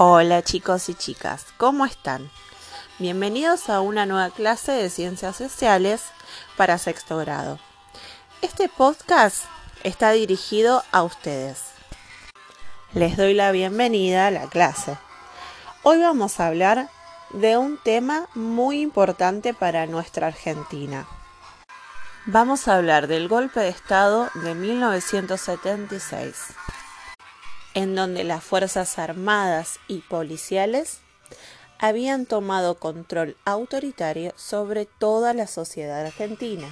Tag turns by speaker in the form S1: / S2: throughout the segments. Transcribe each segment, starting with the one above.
S1: Hola chicos y chicas, ¿cómo están? Bienvenidos a una nueva clase de ciencias sociales para sexto grado. Este podcast está dirigido a ustedes. Les doy la bienvenida a la clase. Hoy vamos a hablar de un tema muy importante para nuestra Argentina. Vamos a hablar del golpe de Estado de 1976 en donde las Fuerzas Armadas y policiales habían tomado control autoritario sobre toda la sociedad argentina.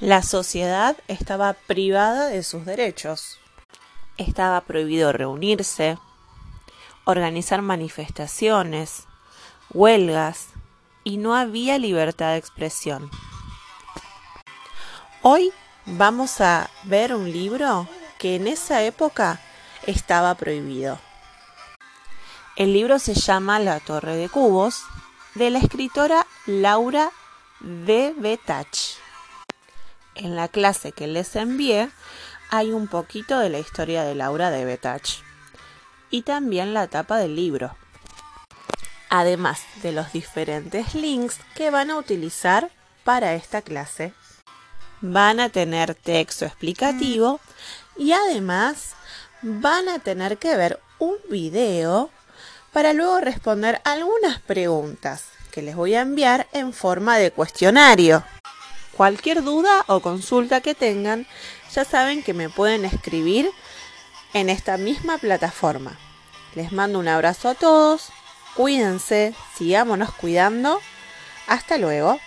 S1: La sociedad estaba privada de sus derechos. Estaba prohibido reunirse, organizar manifestaciones, huelgas y no había libertad de expresión. Hoy vamos a ver un libro que en esa época estaba prohibido. El libro se llama La Torre de Cubos, de la escritora Laura de Betach. En la clase que les envié hay un poquito de la historia de Laura de Betach y también la tapa del libro, además de los diferentes links que van a utilizar para esta clase. Van a tener texto explicativo y además van a tener que ver un video para luego responder algunas preguntas que les voy a enviar en forma de cuestionario. Cualquier duda o consulta que tengan, ya saben que me pueden escribir en esta misma plataforma. Les mando un abrazo a todos, cuídense, sigámonos cuidando. Hasta luego.